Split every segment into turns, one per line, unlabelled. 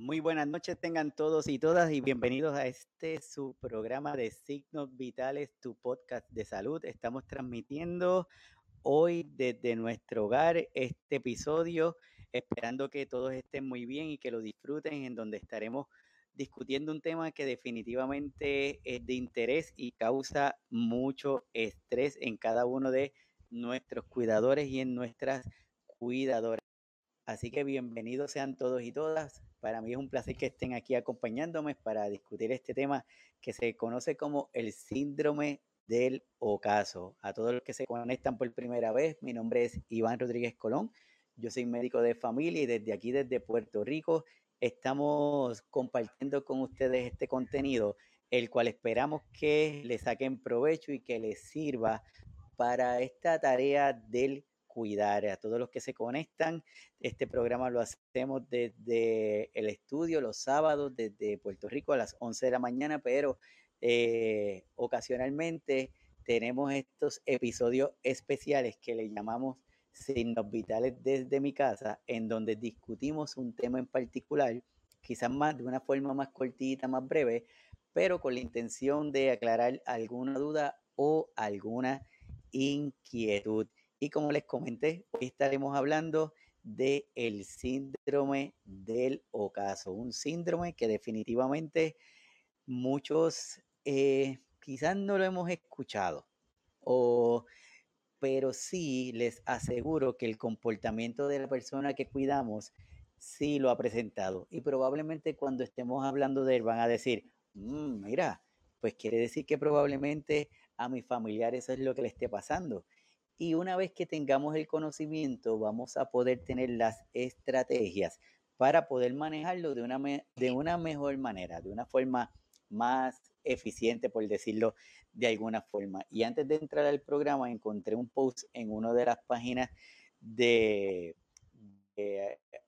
Muy buenas noches tengan todos y todas y bienvenidos a este su programa de Signos Vitales, tu podcast de salud. Estamos transmitiendo hoy desde nuestro hogar este episodio, esperando que todos estén muy bien y que lo disfruten, en donde estaremos discutiendo un tema que definitivamente es de interés y causa mucho estrés en cada uno de nuestros cuidadores y en nuestras cuidadoras. Así que bienvenidos sean todos y todas. Para mí es un placer que estén aquí acompañándome para discutir este tema que se conoce como el síndrome del ocaso. A todos los que se conectan por primera vez, mi nombre es Iván Rodríguez Colón. Yo soy médico de familia y desde aquí, desde Puerto Rico, estamos compartiendo con ustedes este contenido, el cual esperamos que les saquen provecho y que les sirva para esta tarea del cuidar. A todos los que se conectan, este programa lo hacemos desde el estudio los sábados, desde Puerto Rico a las 11 de la mañana, pero eh, ocasionalmente tenemos estos episodios especiales que le llamamos signos vitales desde mi casa, en donde discutimos un tema en particular, quizás más de una forma más cortita, más breve, pero con la intención de aclarar alguna duda o alguna inquietud. Y como les comenté, hoy estaremos hablando de el síndrome del ocaso, un síndrome que definitivamente muchos eh, quizás no lo hemos escuchado, o, pero sí les aseguro que el comportamiento de la persona que cuidamos sí lo ha presentado. Y probablemente cuando estemos hablando de él van a decir, mm, mira, pues quiere decir que probablemente a mi familiar eso es lo que le esté pasando. Y una vez que tengamos el conocimiento, vamos a poder tener las estrategias para poder manejarlo de una, de una mejor manera, de una forma más eficiente, por decirlo de alguna forma. Y antes de entrar al programa, encontré un post en una de las páginas de,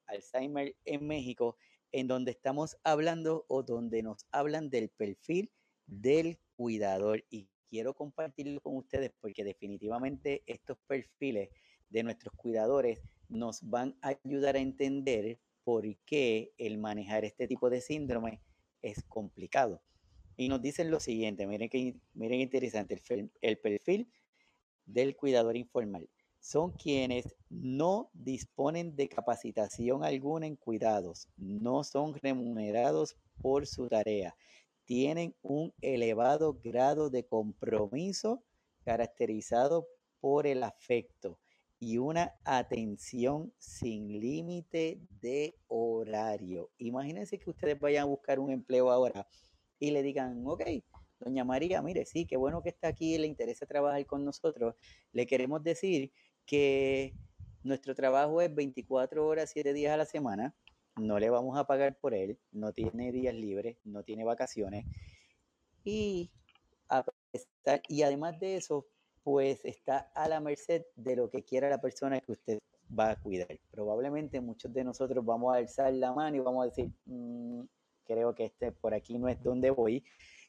Alzheimer en México, en donde estamos hablando o donde nos hablan del perfil del cuidador quiero compartirlo con ustedes porque definitivamente estos perfiles de nuestros cuidadores nos van a ayudar a entender por qué el manejar este tipo de síndrome es complicado. Y nos dicen lo siguiente, miren que miren interesante, el perfil del cuidador informal. Son quienes no disponen de capacitación alguna en cuidados, no son remunerados por su tarea, tienen un elevado grado de compromiso caracterizado por el afecto y una atención sin límite de horario. Imagínense que ustedes vayan a buscar un empleo ahora y le digan, ok, doña María, mire, sí, qué bueno que está aquí, le interesa trabajar con nosotros. Le queremos decir que nuestro trabajo es 24 horas, 7 días a la semana no le vamos a pagar por él, no tiene días libres, no tiene vacaciones y, y además de eso, pues está a la merced de lo que quiera la persona que usted va a cuidar. Probablemente muchos de nosotros vamos a alzar la mano y vamos a decir, mm, creo que este por aquí no es donde voy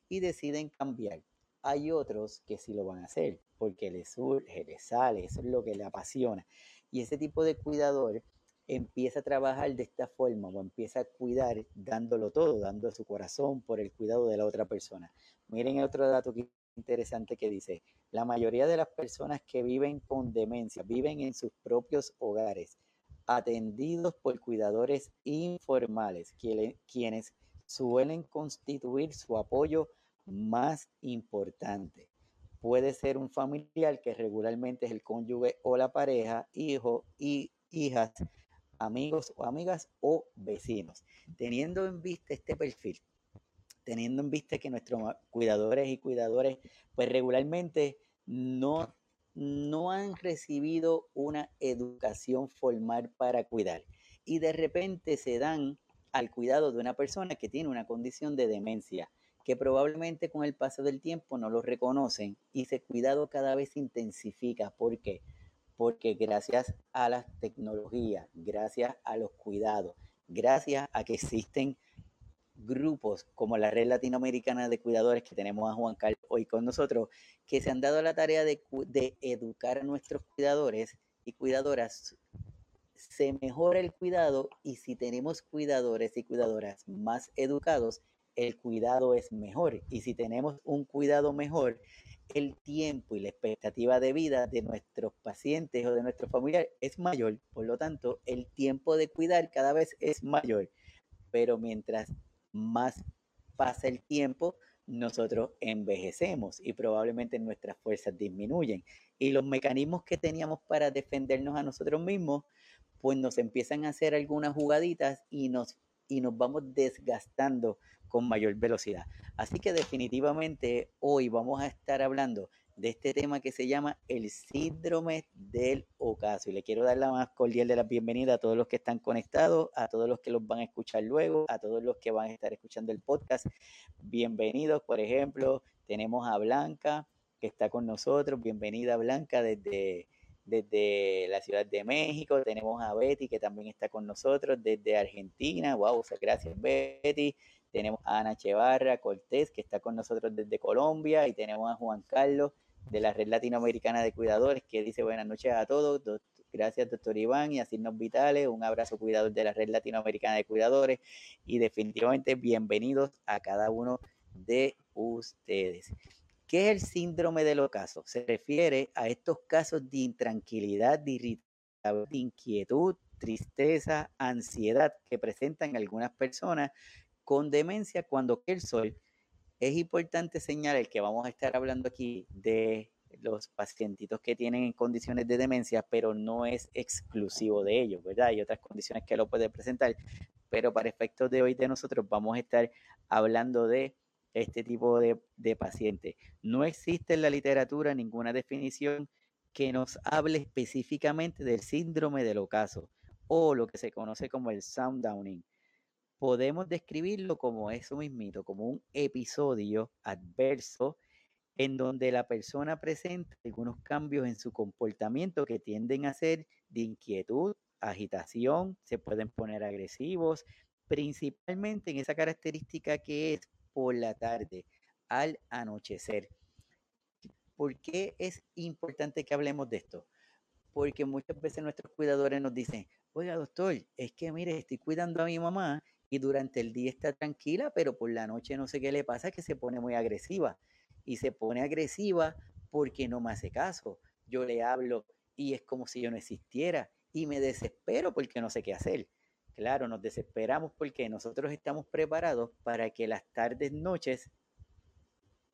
y deciden cambiar. Hay otros que sí lo van a hacer porque les surge, les sale, eso es lo que le apasiona. Y ese tipo de cuidador empieza a trabajar de esta forma o empieza a cuidar dándolo todo, dando su corazón por el cuidado de la otra persona. Miren otro dato interesante que dice, la mayoría de las personas que viven con demencia viven en sus propios hogares, atendidos por cuidadores informales, quienes suelen constituir su apoyo más importante. Puede ser un familiar que regularmente es el cónyuge o la pareja, hijo y hijas amigos o amigas o vecinos. Teniendo en vista este perfil, teniendo en vista que nuestros cuidadores y cuidadores, pues regularmente no, no han recibido una educación formal para cuidar y de repente se dan al cuidado de una persona que tiene una condición de demencia, que probablemente con el paso del tiempo no lo reconocen y ese cuidado cada vez se intensifica. ¿Por qué? porque gracias a las tecnologías, gracias a los cuidados, gracias a que existen grupos como la Red Latinoamericana de Cuidadores, que tenemos a Juan Carlos hoy con nosotros, que se han dado la tarea de, de educar a nuestros cuidadores y cuidadoras. Se mejora el cuidado y si tenemos cuidadores y cuidadoras más educados, el cuidado es mejor. Y si tenemos un cuidado mejor, el tiempo y la expectativa de vida de nuestros pacientes o de nuestros familiares es mayor. Por lo tanto, el tiempo de cuidar cada vez es mayor. Pero mientras más pasa el tiempo, nosotros envejecemos y probablemente nuestras fuerzas disminuyen. Y los mecanismos que teníamos para defendernos a nosotros mismos, pues nos empiezan a hacer algunas jugaditas y nos, y nos vamos desgastando con mayor velocidad. Así que definitivamente hoy vamos a estar hablando de este tema que se llama el síndrome del ocaso. Y le quiero dar la más cordial de la bienvenida a todos los que están conectados, a todos los que los van a escuchar luego, a todos los que van a estar escuchando el podcast. Bienvenidos, por ejemplo, tenemos a Blanca que está con nosotros. Bienvenida Blanca desde, desde la Ciudad de México. Tenemos a Betty que también está con nosotros desde Argentina. Wow, gracias Betty. Tenemos a Ana Chevarra Cortés, que está con nosotros desde Colombia, y tenemos a Juan Carlos de la Red Latinoamericana de Cuidadores, que dice buenas noches a todos. Gracias, doctor Iván, y a Signos Vitales. Un abrazo, cuidador de la Red Latinoamericana de Cuidadores. Y definitivamente bienvenidos a cada uno de ustedes. ¿Qué es el síndrome del ocaso? Se refiere a estos casos de intranquilidad, de irritabilidad, de inquietud, tristeza, ansiedad que presentan algunas personas con demencia cuando el sol. Es importante señalar que vamos a estar hablando aquí de los pacientitos que tienen en condiciones de demencia, pero no es exclusivo de ellos, ¿verdad? Hay otras condiciones que lo puede presentar, pero para efectos de hoy de nosotros vamos a estar hablando de este tipo de, paciente. No existe en la literatura ninguna definición que nos hable específicamente del síndrome del ocaso o lo que se conoce como el sound downing podemos describirlo como eso mismito, como un episodio adverso en donde la persona presenta algunos cambios en su comportamiento que tienden a ser de inquietud, agitación, se pueden poner agresivos, principalmente en esa característica que es por la tarde, al anochecer. ¿Por qué es importante que hablemos de esto? Porque muchas veces nuestros cuidadores nos dicen, oiga doctor, es que mire, estoy cuidando a mi mamá y durante el día está tranquila, pero por la noche no sé qué le pasa, que se pone muy agresiva. Y se pone agresiva porque no me hace caso. Yo le hablo y es como si yo no existiera y me desespero porque no sé qué hacer. Claro, nos desesperamos porque nosotros estamos preparados para que las tardes, noches,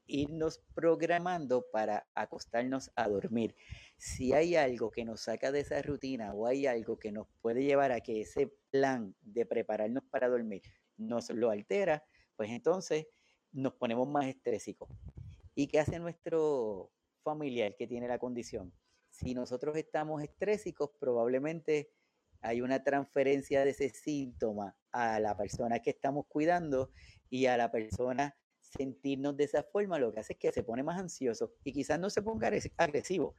irnos programando para acostarnos a dormir. Si hay algo que nos saca de esa rutina o hay algo que nos puede llevar a que ese plan de prepararnos para dormir nos lo altera, pues entonces nos ponemos más estrésicos. ¿Y qué hace nuestro familiar que tiene la condición? Si nosotros estamos estrésicos, probablemente hay una transferencia de ese síntoma a la persona que estamos cuidando y a la persona sentirnos de esa forma lo que hace es que se pone más ansioso y quizás no se ponga agresivo,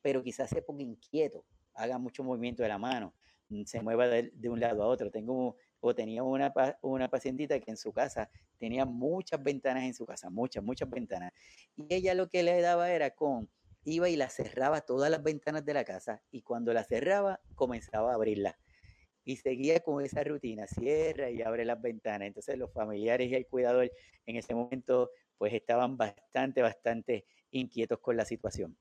pero quizás se ponga inquieto, haga mucho movimiento de la mano, mm, se mueva de, un lado a otro. Tengo o tenía una, una pacientita que en su casa tenía muchas ventanas en su casa, muchas, muchas ventanas. Y ella lo que le daba era con, iba y la cerraba todas las ventanas de la casa y cuando la cerraba comenzaba a abrirla. Y seguía con esa rutina, cierra y abre las ventanas. Entonces los familiares y el cuidador en ese momento pues estaban bastante, bastante inquietos con la situación.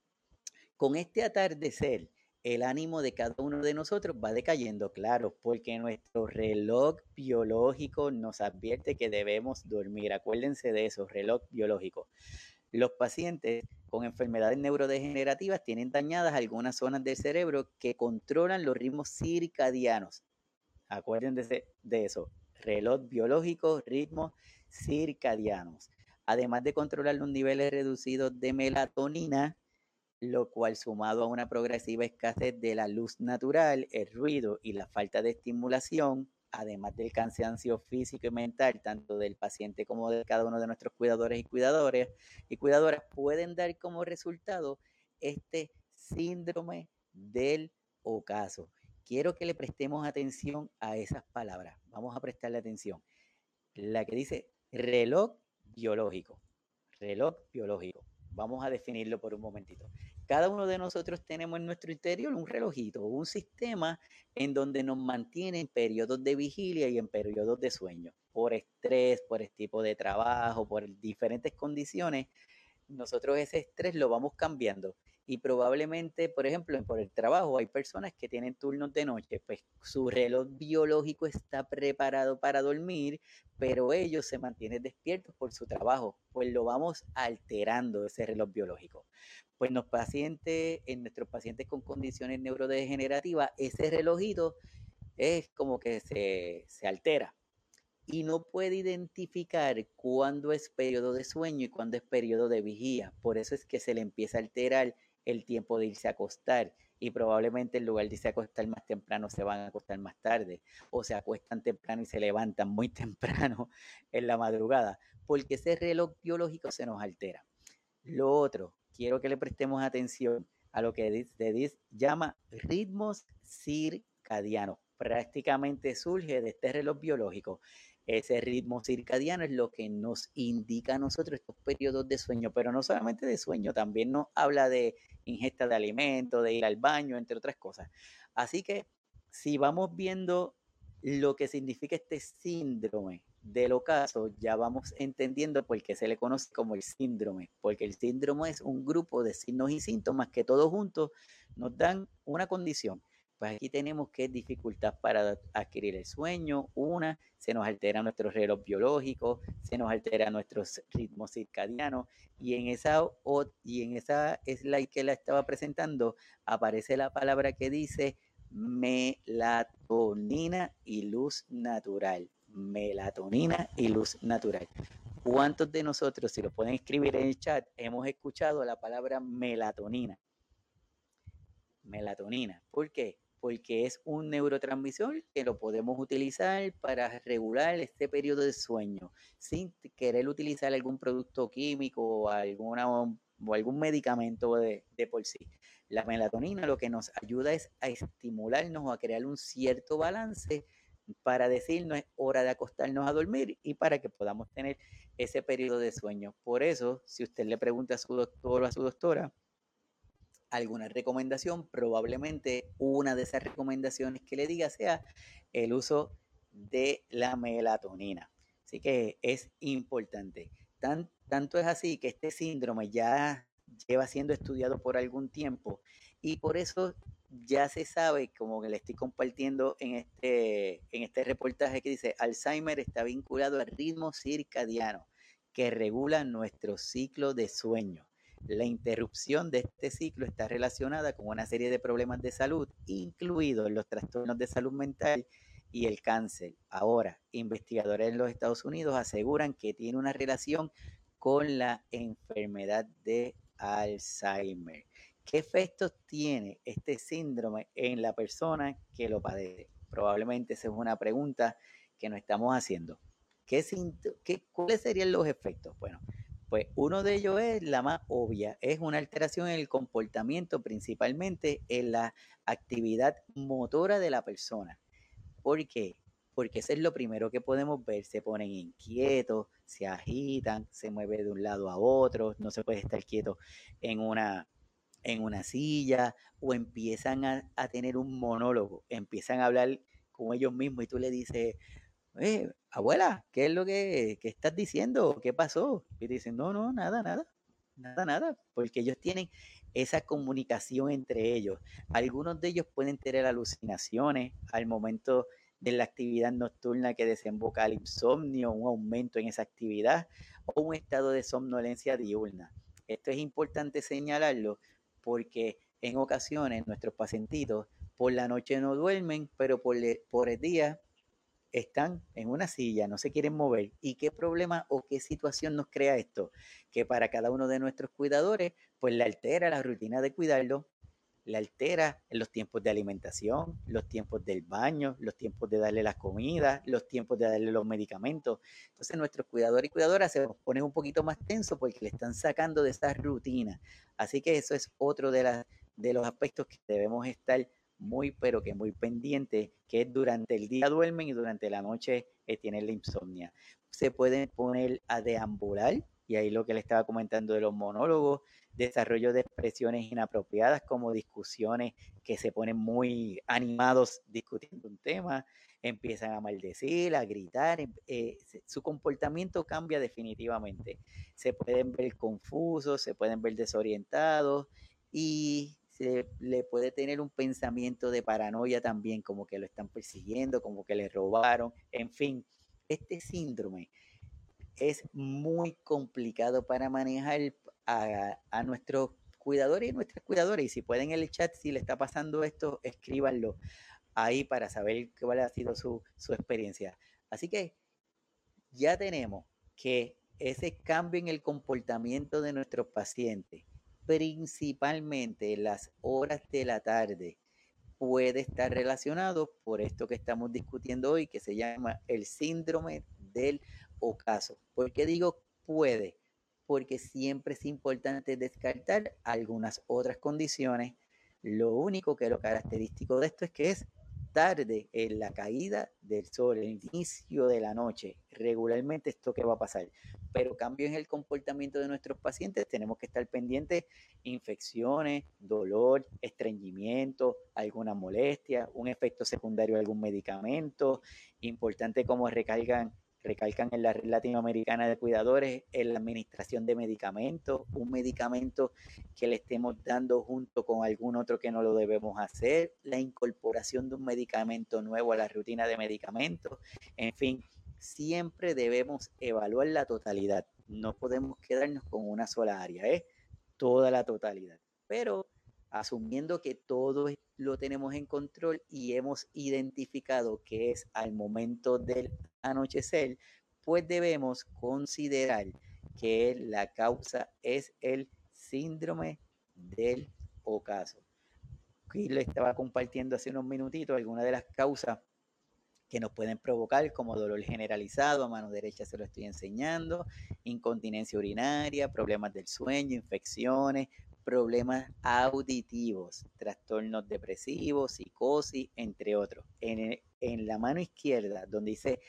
Con este atardecer, el ánimo de cada uno de nosotros va decayendo, claro, porque nuestro reloj biológico nos advierte que debemos dormir. Acuérdense de eso, reloj biológico. Los pacientes con enfermedades neurodegenerativas tienen dañadas algunas zonas del cerebro que controlan los ritmos circadianos. Acuérdense de eso, reloj biológico, ritmos circadianos. Además de controlar los niveles reducidos de melatonina, lo cual sumado a una progresiva escasez de la luz natural, el ruido y la falta de estimulación, además del cansancio físico y mental, tanto del paciente como de cada uno de nuestros cuidadores y cuidadores y cuidadoras, pueden dar como resultado este síndrome del ocaso. Quiero que le prestemos atención a esas palabras. Vamos a prestarle atención. La que dice reloj biológico. Reloj biológico. Vamos a definirlo por un momentito. Cada uno de nosotros tenemos en nuestro interior un relojito, un sistema en donde nos mantiene en periodos de vigilia y en periodos de sueño, por estrés, por el tipo de trabajo, por diferentes condiciones. Nosotros ese estrés lo vamos cambiando y probablemente, por ejemplo, por el trabajo hay personas que tienen turnos de noche, pues su reloj biológico está preparado para dormir, pero ellos se mantienen despiertos por su trabajo, pues lo vamos alterando ese reloj biológico. Pues los pacientes, en nuestros pacientes con condiciones neurodegenerativas, ese relojito es como que se, se altera y no puede identificar cuándo es periodo de sueño y cuándo es periodo de vigía. Por eso es que se le empieza a alterar el tiempo de irse a acostar y probablemente en lugar de irse a acostar más temprano se van a acostar más tarde o se acuestan temprano y se levantan muy temprano en la madrugada porque ese reloj biológico se nos altera. Lo otro, quiero que le prestemos atención a lo que se llama ritmos circadianos. Prácticamente surge de este reloj biológico. Ese ritmo circadiano es lo que nos indica a nosotros estos periodos de sueño, pero no solamente de sueño, también nos habla de ingesta de alimentos, de ir al baño, entre otras cosas. Así que si vamos viendo lo que significa este síndrome del ocaso, ya vamos entendiendo por qué se le conoce como el síndrome, porque el síndrome es un grupo de signos y síntomas que todos juntos nos dan una condición. Pues aquí tenemos que dificultad para adquirir el sueño, una, se nos altera nuestro reloj biológico, se nos altera nuestros ritmos circadianos y en esa y en esa slide que la estaba presentando aparece la palabra que dice melatonina y luz natural. Melatonina y luz natural. ¿Cuántos de nosotros, si lo pueden escribir en el chat, hemos escuchado la palabra melatonina? Melatonina. ¿Por qué? porque es un neurotransmisor que lo podemos utilizar para regular este periodo de sueño, sin querer utilizar algún producto químico o, alguna, o algún medicamento de, de por sí. La melatonina lo que nos ayuda es a estimularnos o a crear un cierto balance para decirnos hora de acostarnos a dormir y para que podamos tener ese periodo de sueño. Por eso, si usted le pregunta a su doctor o a su doctora, alguna recomendación, probablemente una de esas recomendaciones que le diga sea el uso de la melatonina. Así que es importante. Tan, tanto es así que este síndrome ya lleva siendo estudiado por algún tiempo y por eso ya se sabe, como que le estoy compartiendo en este, en este reportaje que dice, Alzheimer está vinculado al ritmo circadiano que regula nuestro ciclo de sueño. La interrupción de este ciclo está relacionada con una serie de problemas de salud, incluidos los trastornos de salud mental y el cáncer. Ahora, investigadores en los Estados Unidos aseguran que tiene una relación con la enfermedad de Alzheimer. ¿Qué efectos tiene este síndrome en la persona que lo padece? Probablemente esa es una pregunta que nos estamos haciendo. ¿Qué, ¿Cuáles serían los efectos? Bueno, pues uno de ellos es la más obvia, es una alteración en el comportamiento, principalmente en la actividad motora de la persona. ¿Por qué? Porque eso es lo primero que podemos ver. Se ponen inquietos, se agitan, se mueven de un lado a otro, no se puede estar quieto en una, en una silla o empiezan a, a tener un monólogo, empiezan a hablar con ellos mismos y tú le dices, eh, abuela, ¿qué es lo que, estás diciendo? ¿Qué pasó? Y dicen, no, no, nada, nada, nada, nada, porque ellos tienen esa comunicación entre ellos. Algunos de ellos pueden tener alucinaciones al momento de la actividad nocturna que desemboca al insomnio, un aumento en esa actividad o un estado de somnolencia diurna. Esto es importante señalarlo porque en ocasiones nuestros pacientitos por la noche no duermen, pero por, por el día están en una silla, no se quieren mover. ¿Y qué problema o qué situación nos crea esto? Que para cada uno de nuestros cuidadores, pues le altera la rutina de cuidarlo, le altera los tiempos de alimentación, los tiempos del baño, los tiempos de darle las comidas, los tiempos de darle los medicamentos. Entonces nuestros cuidadores y cuidadoras se ponen un poquito más tenso porque le están sacando de esa rutina. Así que eso es otro de, de los aspectos que debemos estar muy, pero que muy pendiente, que durante el día duermen y durante la noche eh, tienen la insomnia. Se pueden poner a deambular y ahí lo que le estaba comentando de los monólogos, desarrollo de expresiones inapropiadas como discusiones que se ponen muy animados discutiendo un tema, empiezan a maldecir, a gritar, em, eh, su comportamiento cambia definitivamente. Se pueden ver confusos, se pueden ver desorientados y se le puede tener un pensamiento de paranoia también, como que lo están persiguiendo, como que le robaron, en fin, este síndrome es muy complicado para manejar a, a nuestros cuidadores y nuestras cuidadoras. Y si pueden en el chat, si le está pasando esto, escríbanlo ahí para saber cuál ha sido su, su experiencia. Así que ya tenemos que ese cambio en el comportamiento de nuestros pacientes, principalmente en las horas de la tarde, puede estar relacionado por esto que estamos discutiendo hoy, que se llama el síndrome del ocaso. ¿Por qué digo puede? Porque siempre es importante descartar algunas otras condiciones. Lo único que lo característico de esto es que es tarde en la caída del sol, el inicio de la noche. Regularmente esto que va a pasar. Pero cambio en el comportamiento de nuestros pacientes, tenemos que estar pendientes infecciones, dolor, estreñimiento, alguna molestia, un efecto secundario de algún medicamento. Importante cómo recargan recalcan en la red latinoamericana de cuidadores en la administración de medicamentos, un medicamento que le estemos dando junto con algún otro que no lo debemos hacer, la incorporación de un medicamento nuevo a la rutina de medicamentos, en fin, siempre debemos evaluar la totalidad. No podemos quedarnos con una sola área, es toda la totalidad. Pero asumiendo que todo lo tenemos en control y hemos identificado que es al momento del anochecer, pues debemos considerar que la causa es el síndrome del ocaso. Aquí le estaba compartiendo hace unos minutitos algunas de las causas que nos pueden provocar como dolor generalizado, a mano derecha se lo estoy enseñando, incontinencia urinaria, problemas del sueño, infecciones, problemas auditivos, trastornos depresivos, psicosis, entre otros. En, en la mano izquierda, donde dice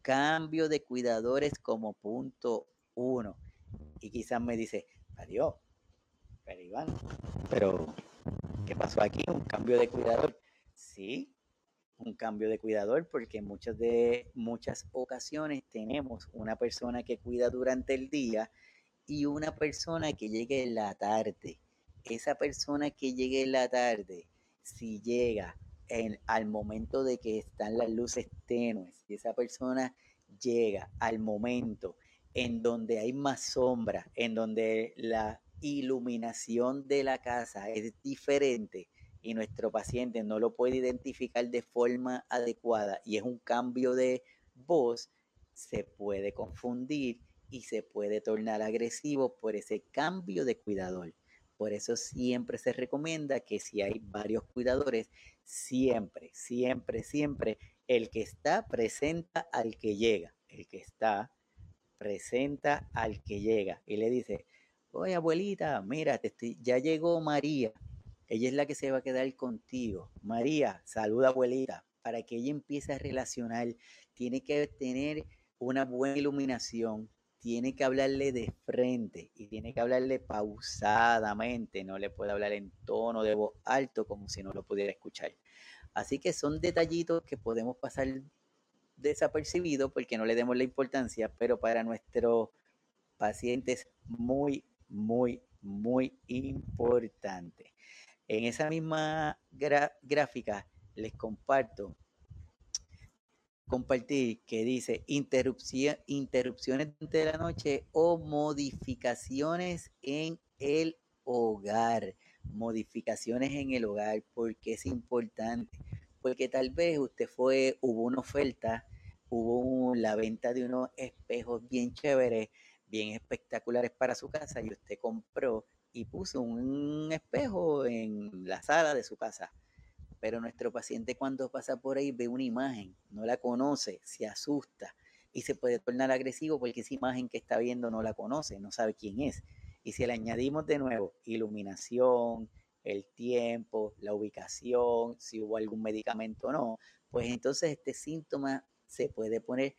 cambio de cuidadores como punto uno. Y quizás me dice, adiós, pero Iván, pero ¿qué pasó aquí? ¿Un cambio de cuidador? Sí, un cambio de cuidador porque muchas de muchas ocasiones tenemos una persona que cuida durante el día y una persona que llegue en la tarde. Esa persona que llegue en la tarde, si llega en, al momento de que están las luces tenues, si esa persona llega al momento en donde hay más sombra, en donde la iluminación de la casa es diferente y nuestro paciente no lo puede identificar de forma adecuada y es un cambio de voz, se puede confundir y se puede tornar agresivo por ese cambio de cuidador. Por eso siempre se recomienda que si hay varios cuidadores, siempre, siempre, siempre, el que está presenta al que llega. El que está presenta al que llega y le dice, oye abuelita, mira, ya llegó María. Ella es la que se va a quedar contigo. María, saluda abuelita. Para que ella empiece a relacionar, tiene que tener una buena iluminación, tiene que hablarle de frente y tiene que hablarle pausadamente, no le puede hablar en tono de voz alto como si no lo pudiera escuchar. Así que son detallitos que podemos pasar desapercibidos porque no le demos la importancia, pero para nuestros pacientes muy, muy, muy importante. En esa misma gráfica les comparto compartir que dice interrupciones de la noche o modificaciones en el hogar. Modificaciones en el hogar, porque es importante. Porque tal vez usted fue, hubo una oferta, hubo la venta de unos espejos bien chéveres, bien espectaculares para su casa y usted compró y puso un espejo en la sala de su casa pero nuestro paciente cuando pasa por ahí ve una imagen, no la conoce, se asusta y se puede tornar agresivo porque esa imagen que está viendo no la conoce, no sabe quién es. Y si le añadimos de nuevo iluminación, el tiempo, la ubicación, si hubo algún medicamento o no, pues entonces este síntoma se puede poner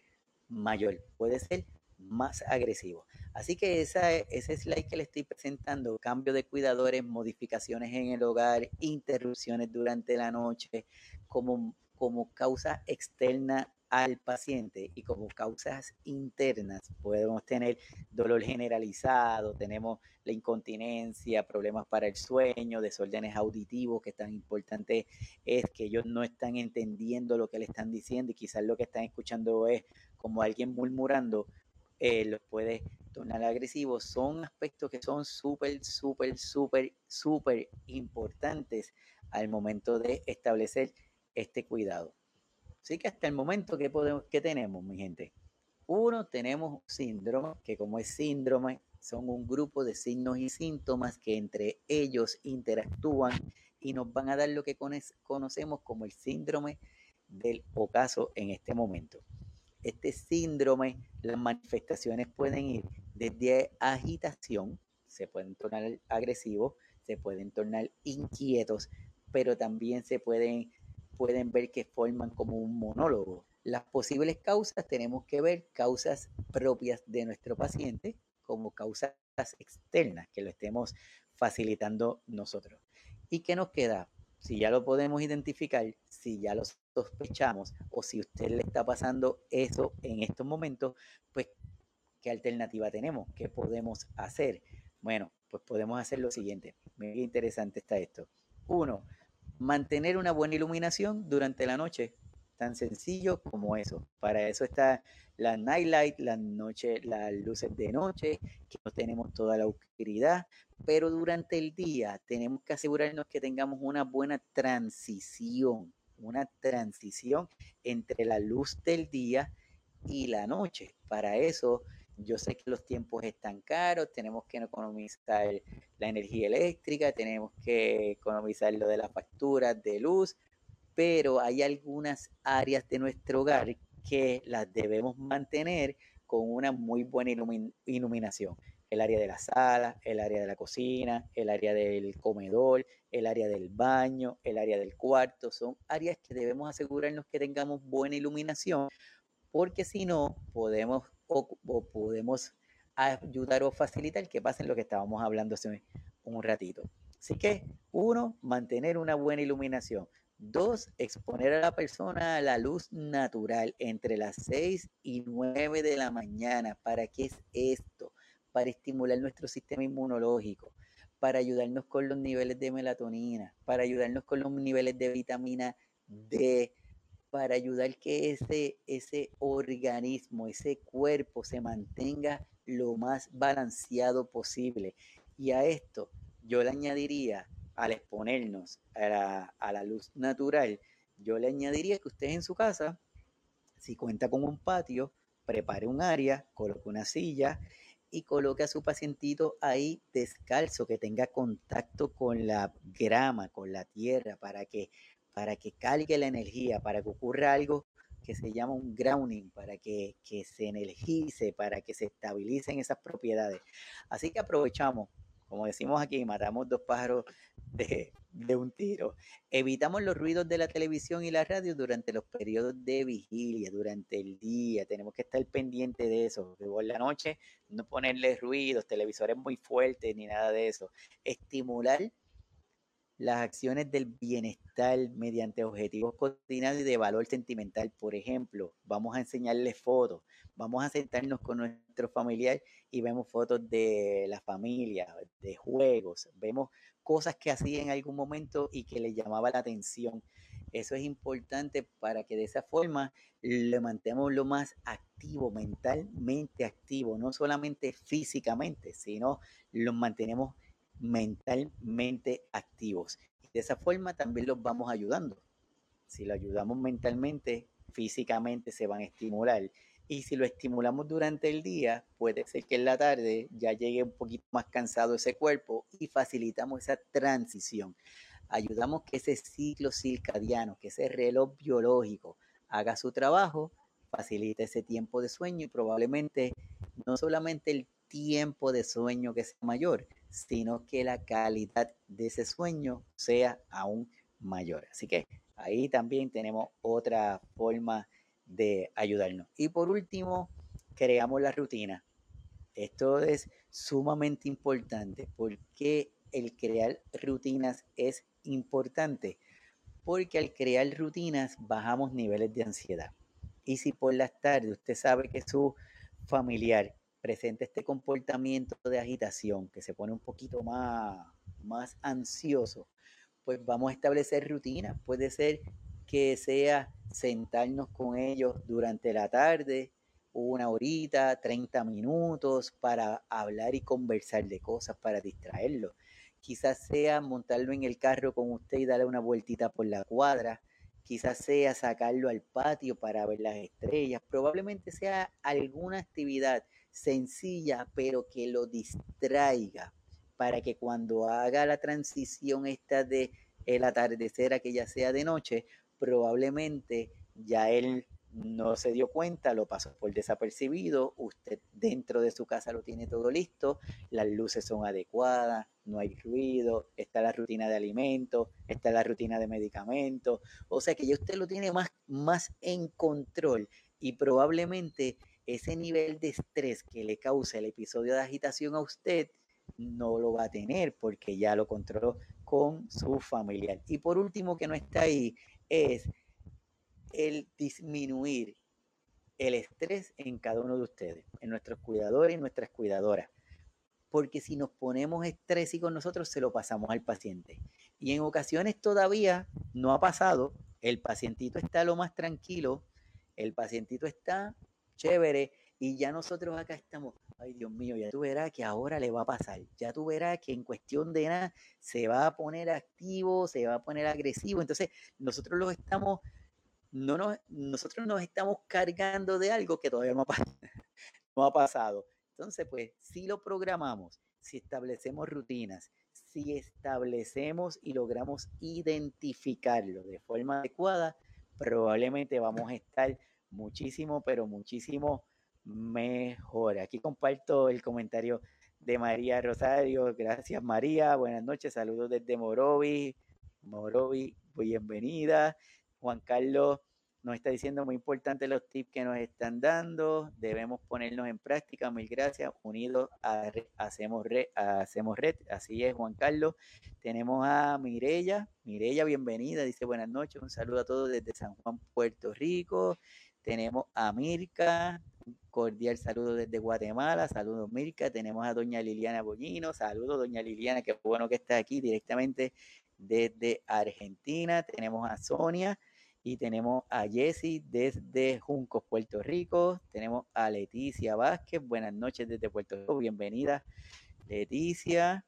mayor, puede ser más agresivo. Así que esa, ese slide que le estoy presentando, cambio de cuidadores, modificaciones en el hogar, interrupciones durante la noche, como, como causa externa al paciente y como causas internas podemos tener dolor generalizado, tenemos la incontinencia, problemas para el sueño, desórdenes auditivos, que tan importante es que ellos no están entendiendo lo que le están diciendo y quizás lo que están escuchando es como alguien murmurando, eh, los puede tornar agresivos. Son aspectos que son súper, súper, súper, súper importantes al momento de establecer este cuidado. Así que hasta el momento, ¿qué, podemos, qué tenemos, mi gente? Uno, tenemos síndrome, que como es síndrome, son un grupo de signos y síntomas que entre ellos interactúan y nos van a dar lo que conocemos como el síndrome del ocaso en este momento. Este síndrome, las manifestaciones pueden ir desde agitación, se pueden tornar agresivos, se pueden tornar inquietos, pero también se pueden pueden ver que forman como un monólogo. Las posibles causas tenemos que ver causas propias de nuestro paciente como causas externas que lo estemos facilitando nosotros. ¿Y qué nos queda? Si ya lo podemos identificar, si ya lo sospechamos o si usted le está pasando eso en estos momentos, pues ¿qué alternativa tenemos? ¿Qué podemos hacer? Bueno, pues podemos hacer lo siguiente. Muy interesante está esto. Uno, mantener una buena iluminación durante la noche. Tan sencillo como eso. Para eso está la nightlight, las noche, las luces de noche, que no tenemos toda la oscuridad, pero durante el día tenemos que asegurarnos que tengamos una buena transición, una transición entre la luz del día y la noche. Para eso yo sé que los tiempos están caros, tenemos que economizar la energía eléctrica, tenemos que economizar lo de las facturas de luz, pero hay algunas áreas de nuestro hogar que las debemos mantener con una muy buena iluminación. El área de la sala, el área de la cocina, el área del comedor, el área del baño, el área del cuarto, son áreas que debemos asegurarnos que tengamos buena iluminación, porque si no, podemos o, podemos ayudar o facilitar que pasen lo que estábamos hablando hace un ratito. Así que, uno, mantener una buena iluminación. Dos, exponer a la persona a la luz natural entre las 6 y 9 de la mañana. ¿Para qué es esto? Para estimular nuestro sistema inmunológico, para ayudarnos con los niveles de melatonina, para ayudarnos con los niveles de vitamina D, para ayudar que ese, ese organismo, ese cuerpo se mantenga lo más balanceado posible. Y a esto yo le añadiría, al exponernos a la, a la luz natural, yo le añadiría que usted en su casa, si cuenta con un patio, prepare un área, coloque una silla y coloque a su pacientito ahí descalzo, que tenga contacto con la grama, con la tierra, para que para que cargue la energía, para que ocurra algo que se llama un grounding, para que, se energice, para que se estabilicen esas propiedades. Así que aprovechamos, como decimos aquí, matamos dos pájaros de, de, un tiro. Evitamos los ruidos de la televisión y la radio durante los periodos de vigilia, durante el día. Tenemos que estar pendientes de eso. Que por la noche no ponerle ruidos, televisores muy fuertes ni nada de eso. Estimular las acciones del bienestar mediante objetivos cotidianos y de valor sentimental. Por ejemplo, vamos a enseñarles fotos, vamos a sentarnos con nuestro familiar y vemos fotos de la familia, de juegos, vemos cosas que hacía en algún momento y que le llamaba la atención. Eso es importante para que de esa forma le mantengamos lo más activo, mentalmente activo, no solamente físicamente, sino lo mantenemos mentalmente activos. Y de esa forma también los vamos ayudando. Si lo ayudamos mentalmente, físicamente se van a estimular. Y si lo estimulamos durante el día, puede ser que en la tarde ya llegue un poquito más cansado ese cuerpo y facilitamos esa transición. Ayudamos que ese ciclo circadiano, que ese reloj biológico haga su trabajo, facilite ese tiempo de sueño y probablemente no solamente el tiempo de sueño que sea mayor, sino que la calidad de ese sueño sea aún mayor. Así que ahí también tenemos otra forma de ayudarnos. Y por último, creamos la rutina. Esto es sumamente importante. ¿Por qué el crear rutinas es importante? Porque al crear rutinas bajamos niveles de ansiedad. Y si por las tardes usted sabe que su familiar presenta este comportamiento de agitación, que se pone un poquito más, más ansioso, pues vamos a establecer rutinas. Puede ser que sea sentarnos con ellos durante la tarde, una horita, 30 minutos para hablar y conversar de cosas, para distraerlo. Quizás sea montarlo en el carro con usted y darle una vueltita por la cuadra. Quizás sea sacarlo al patio para ver las estrellas. Probablemente sea alguna actividad sencilla, pero que lo distraiga para que cuando haga la transición esta de el atardecer a que ya sea de noche, probablemente ya él no se dio cuenta, lo pasó por desapercibido, usted dentro de su casa lo tiene todo listo, las luces son adecuadas, no hay ruido, está la rutina de alimentos, está la rutina de medicamentos, o sea que ya usted lo tiene más, más en control y probablemente ese nivel de estrés que le causa el episodio de agitación a usted no lo va a tener porque ya lo controló con su familiar. Y por último, que no está ahí, es el disminuir el estrés en cada uno de ustedes, en nuestros cuidadores y nuestras cuidadoras. Porque si nos ponemos estrés y con nosotros se lo pasamos al paciente. Y en ocasiones todavía no ha pasado, el pacientito está lo más tranquilo, el pacientito está chévere y ya nosotros acá estamos, ay Dios mío, ya tú verás que ahora le va a pasar, ya tú verás que en cuestión de nada se va a poner activo, se va a poner agresivo, entonces nosotros lo estamos no nos, nosotros nos estamos cargando de algo que todavía no ha, no ha pasado. Entonces, pues, si lo programamos, si establecemos rutinas, si establecemos y logramos identificarlo de forma adecuada, probablemente vamos a estar muchísimo, pero muchísimo mejor. Aquí comparto el comentario de María Rosario. Gracias, María. Buenas noches. Saludos desde Morovi. Morovi, bienvenida. Juan Carlos nos está diciendo muy importante los tips que nos están dando. Debemos ponernos en práctica. Mil gracias. Unidos a hacemos, red, hacemos red. Así es, Juan Carlos. Tenemos a Mirella. Mirella, bienvenida. Dice buenas noches. Un saludo a todos desde San Juan, Puerto Rico. Tenemos a Mirka. Un cordial saludo desde Guatemala. Saludos, Mirka. Tenemos a doña Liliana Bollino. Saludos, doña Liliana. Qué bueno que está aquí directamente desde Argentina. Tenemos a Sonia y tenemos a Jessy desde Juncos, Puerto Rico. Tenemos a Leticia Vázquez. Buenas noches desde Puerto Rico. Bienvenida, Leticia.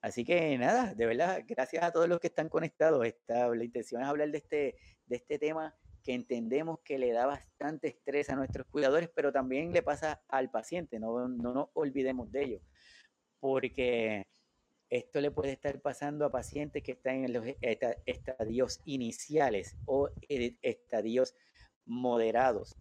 Así que nada, de verdad, gracias a todos los que están conectados. Esta, la intención es hablar de este, de este tema que entendemos que le da bastante estrés a nuestros cuidadores, pero también le pasa al paciente. No, no nos olvidemos de ello. Porque esto le puede estar pasando a pacientes que están en los estadios iniciales o estadios moderados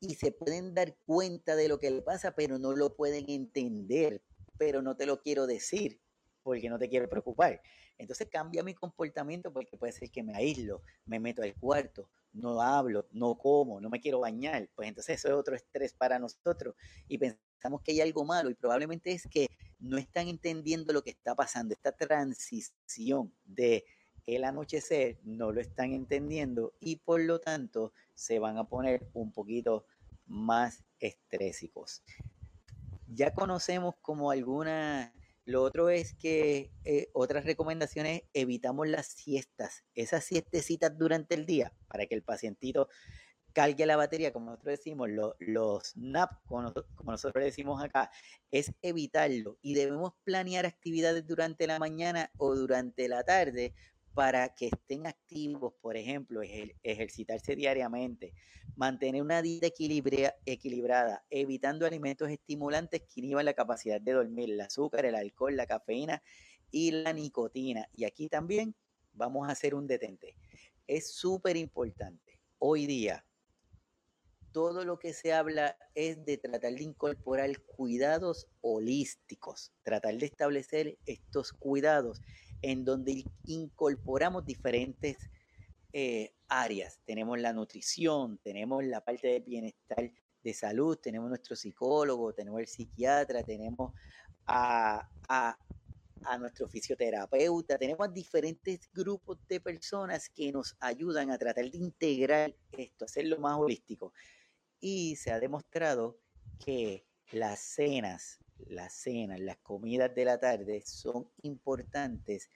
y se pueden dar cuenta de lo que le pasa, pero no lo pueden entender, pero no te lo quiero decir porque no te quiero preocupar. Entonces cambia mi comportamiento porque puede ser que me aíslo, me meto al cuarto, no hablo, no como, no me quiero bañar. Pues entonces eso es otro estrés para nosotros y pensamos que hay algo malo y probablemente es que no están entendiendo lo que está pasando. Esta transición de el anochecer no lo están entendiendo y por lo tanto se van a poner un poquito más estrésicos. Ya conocemos como alguna, lo otro es que eh, otras recomendaciones, evitamos las siestas, esas siestecitas durante el día para que el pacientito cargue la batería, como nosotros decimos, los NAP, como nosotros, decimos acá, es evitarlo y debemos planear actividades durante la mañana o durante la tarde para que estén activos, por ejemplo, ejercitarse diariamente, mantener una dieta equilibrada, evitando alimentos estimulantes que inhiban la capacidad de dormir, el azúcar, el alcohol, la cafeína y la nicotina. Y aquí también vamos a hacer un detente. Es súper importante hoy día todo lo que se habla es de tratar de incorporar cuidados holísticos, tratar de establecer estos cuidados en donde incorporamos diferentes eh, áreas. Tenemos la nutrición, tenemos la parte del bienestar de salud, tenemos nuestro psicólogo, tenemos el psiquiatra, tenemos a, a, a nuestro fisioterapeuta, tenemos diferentes grupos de personas que nos ayudan a tratar de integrar esto, hacerlo más holístico. Y se ha demostrado que las cenas, las cenas, las comidas de la tarde son importantes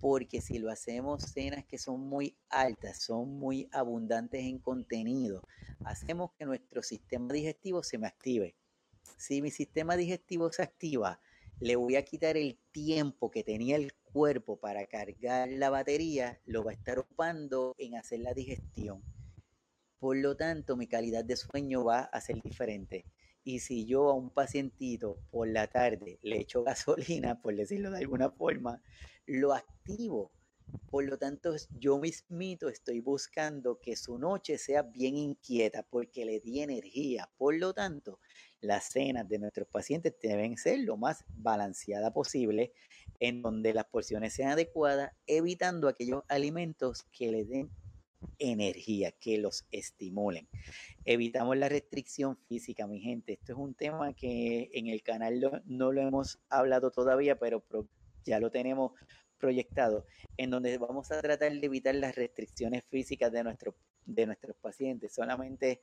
porque si lo hacemos cenas que son muy altas, son muy abundantes en contenido, hacemos que nuestro sistema digestivo se me active. Si mi sistema digestivo se activa, le voy a quitar el tiempo que tenía el cuerpo para cargar la batería, lo va a estar ocupando en hacer la digestión. Por lo tanto, mi calidad de sueño va a ser diferente. Y si yo a un pacientito por la tarde le echo gasolina, por decirlo de alguna forma, lo activo. Por lo tanto, yo mismito estoy buscando que su noche sea bien inquieta porque le di energía. Por lo tanto, las cenas de nuestros pacientes deben ser lo más balanceada posible, en donde las porciones sean adecuadas, evitando aquellos alimentos que le den energía, que los estimulen. Evitamos la restricción física, mi gente. Esto es un tema que en el canal no lo hemos hablado todavía, pero ya lo tenemos proyectado, en donde vamos a tratar de evitar las restricciones físicas de, nuestro, de nuestros pacientes. Solamente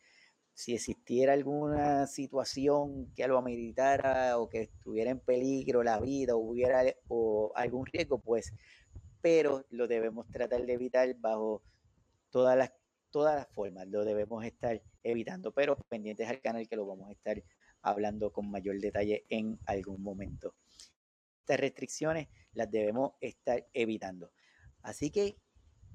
si existiera alguna situación que lo ameritara o que estuviera en peligro la vida o hubiera o algún riesgo, pues, pero lo debemos tratar de evitar bajo todas las, todas las formas, lo debemos estar evitando, pero pendientes al canal que lo vamos a estar hablando con mayor detalle en algún momento. Estas restricciones las debemos estar evitando. Así que,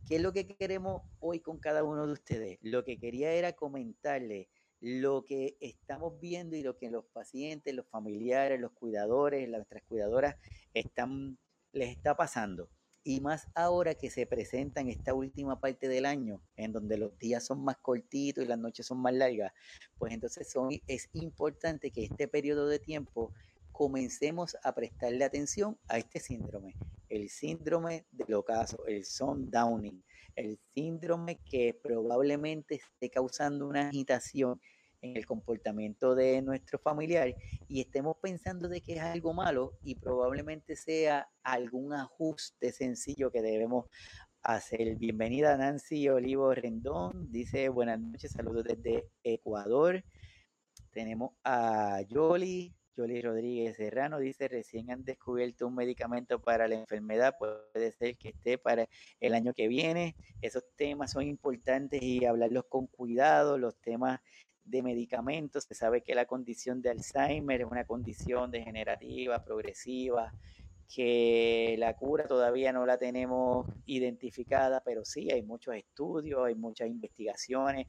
¿qué es lo que queremos hoy con cada uno de ustedes? Lo que quería era comentarle lo que estamos viendo y lo que los pacientes, los familiares, los cuidadores, nuestras cuidadoras están, les está pasando. Y más ahora que se presenta en esta última parte del año, en donde los días son más cortitos y las noches son más largas, pues entonces son, es importante que este periodo de tiempo comencemos a prestarle atención a este síndrome, el síndrome del ocaso, el Downing, el síndrome que probablemente esté causando una agitación en el comportamiento de nuestro familiar y estemos pensando de que es algo malo y probablemente sea algún ajuste sencillo que debemos hacer. Bienvenida Nancy Olivo Rendón, dice buenas noches, saludos desde Ecuador. Tenemos a Yoli, Yoli Rodríguez Serrano dice, recién han descubierto un medicamento para la enfermedad, puede ser que esté para el año que viene. Esos temas son importantes y hablarlos con cuidado, los temas de medicamentos. Se sabe que la condición de Alzheimer es una condición degenerativa, progresiva, que la cura todavía no la tenemos identificada, pero sí hay muchos estudios, hay muchas investigaciones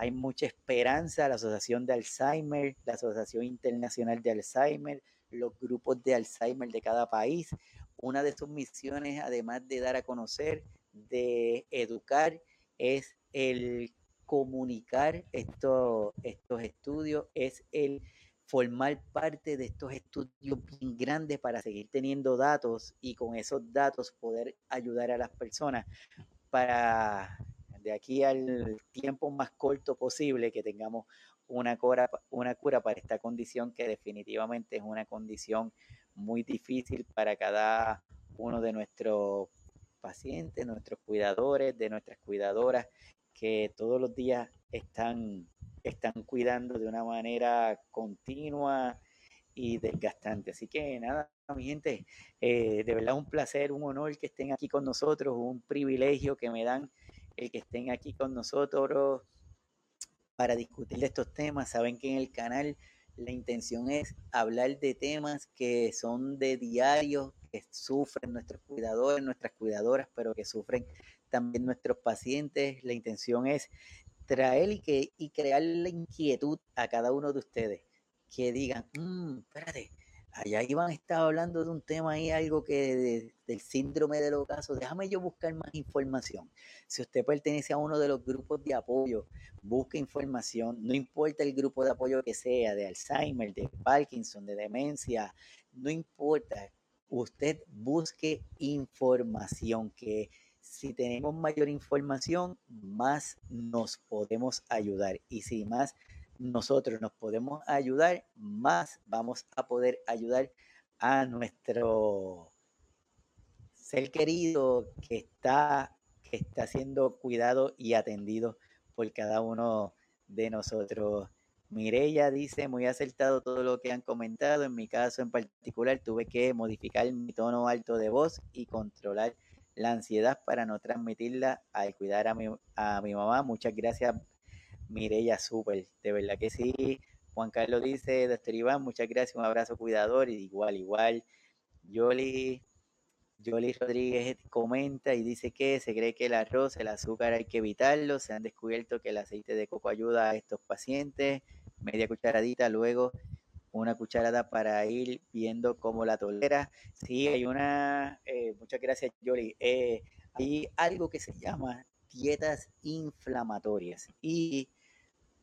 hay mucha esperanza, la Asociación de Alzheimer, la Asociación Internacional de Alzheimer, los grupos de Alzheimer de cada país. Una de sus misiones, además de dar a conocer, de educar, es el comunicar estos, estos estudios, es el formar parte de estos estudios bien grandes para seguir teniendo datos y con esos datos poder ayudar a las personas para de aquí al tiempo más corto posible que tengamos una cura, una cura para esta condición que definitivamente es una condición muy difícil para cada uno de nuestros pacientes, nuestros cuidadores, de nuestras cuidadoras, que todos los días están, están cuidando de una manera continua y desgastante. Así que nada, mi gente, eh, de verdad un placer, un honor que estén aquí con nosotros, un privilegio que me dan el que estén aquí con nosotros para discutir de estos temas. Saben que en el canal la intención es hablar de temas que son de diario, que sufren nuestros cuidadores, nuestras cuidadoras, pero que sufren también nuestros pacientes. La intención es traer y, que, y crear la inquietud a cada uno de ustedes, que digan, mmm, espérate, allá iban estaba hablando de un tema ahí, algo que del síndrome del ocaso. Déjame yo buscar más información. Si usted pertenece a uno de los grupos de apoyo, busque información. No importa el grupo de apoyo que sea, de Alzheimer, de Parkinson, de demencia, no importa. Usted busque información que si tenemos mayor información, más nos podemos ayudar. Y si más nosotros nos podemos ayudar, más vamos a poder ayudar a nuestro ser querido que está, que está siendo cuidado y atendido por cada uno de nosotros. Mirella dice, muy acertado todo lo que han comentado. En mi caso en particular tuve que modificar mi tono alto de voz y controlar la ansiedad para no transmitirla al cuidar a mi, a mi mamá. Muchas gracias, Mirella, súper. De verdad que sí. Juan Carlos dice, doctor Iván, muchas gracias, un abrazo cuidador. Y igual, igual. Yoli, Yoli Rodríguez comenta y dice que se cree que el arroz, el azúcar hay que evitarlo. Se han descubierto que el aceite de coco ayuda a estos pacientes. Media cucharadita, luego una cucharada para ir viendo cómo la tolera. Sí, hay una, eh, muchas gracias Yoli, eh, hay algo que se llama dietas inflamatorias y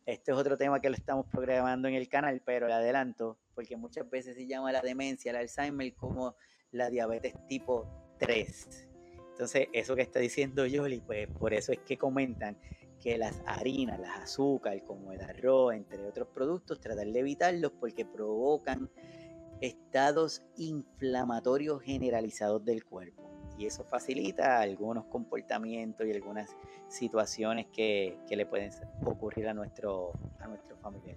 este es otro tema que lo estamos programando en el canal, pero le adelanto, porque muchas veces se llama la demencia, el Alzheimer, como la diabetes tipo 3. Entonces, eso que está diciendo Yoli, pues por eso es que comentan que las harinas, las azúcares, como el arroz, entre otros productos, tratar de evitarlos porque provocan estados inflamatorios generalizados del cuerpo. Y eso facilita algunos comportamientos y algunas situaciones que, que le pueden ocurrir a nuestro, a nuestro familiar.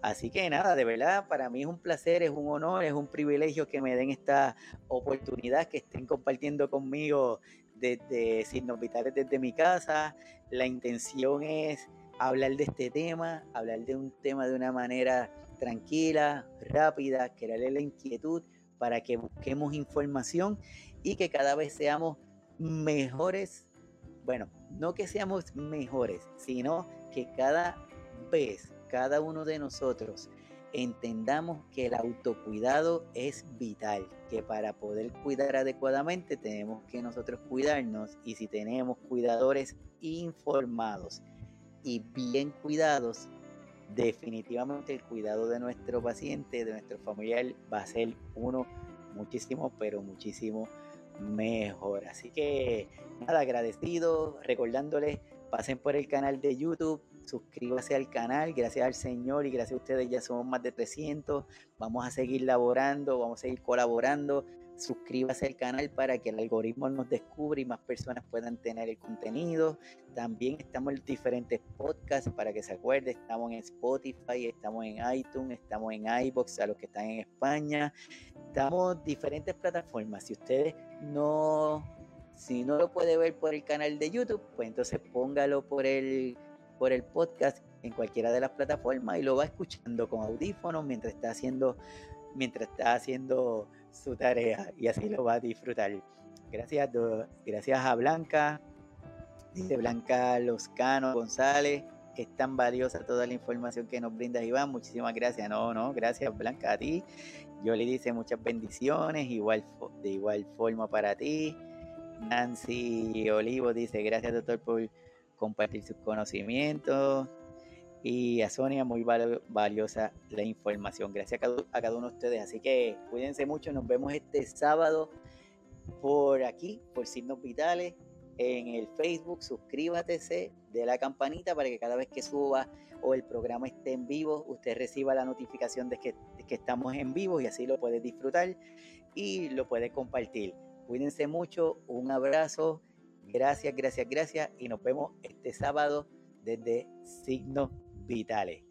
Así que nada, de verdad, para mí es un placer, es un honor, es un privilegio que me den esta oportunidad, que estén compartiendo conmigo desde Signos Vitales desde mi casa. La intención es hablar de este tema, hablar de un tema de una manera tranquila, rápida, crearle la inquietud para que busquemos información y que cada vez seamos mejores. Bueno, no que seamos mejores, sino que cada vez, cada uno de nosotros entendamos que el autocuidado es vital, que para poder cuidar adecuadamente tenemos que nosotros cuidarnos y si tenemos cuidadores informados y bien cuidados, definitivamente el cuidado de nuestro paciente, de nuestro familiar, va a ser uno muchísimo, pero muchísimo mejor. Así que nada, agradecido, recordándoles, pasen por el canal de YouTube, suscríbase al canal, gracias al Señor y gracias a ustedes ya somos más de 300, vamos a seguir laborando, vamos a seguir colaborando, suscríbase al canal para que el algoritmo nos descubra y más personas puedan tener el contenido. También estamos en diferentes podcasts para que se acuerde, estamos en Spotify, estamos en iTunes, estamos en iBox a los que están en España, estamos en diferentes plataformas. Si ustedes no si no lo puede ver por el canal de YouTube, pues entonces póngalo por el por el podcast en cualquiera de las plataformas y lo va escuchando con audífonos mientras está haciendo mientras está haciendo su tarea y así lo va a disfrutar. Gracias, gracias a Blanca, dice Blanca Loscano González, es tan valiosa toda la información que nos brinda Iván, muchísimas gracias, no, no, gracias Blanca a ti, yo le dice muchas bendiciones, igual, de igual forma para ti, Nancy Olivo dice gracias doctor por compartir sus conocimientos. Y a Sonia, muy valiosa la información. Gracias a cada, uno de ustedes. Así que cuídense mucho. Nos vemos este sábado por aquí, por Signos Vitales, en el Facebook. Suscríbate de la campanita para que cada vez que suba o el programa esté en vivo, usted reciba la notificación de que, de que estamos en vivo y así lo puede disfrutar y lo puede compartir. Cuídense mucho. Un abrazo Gracias, gracias, gracias y nos vemos este sábado desde Signos Vitales.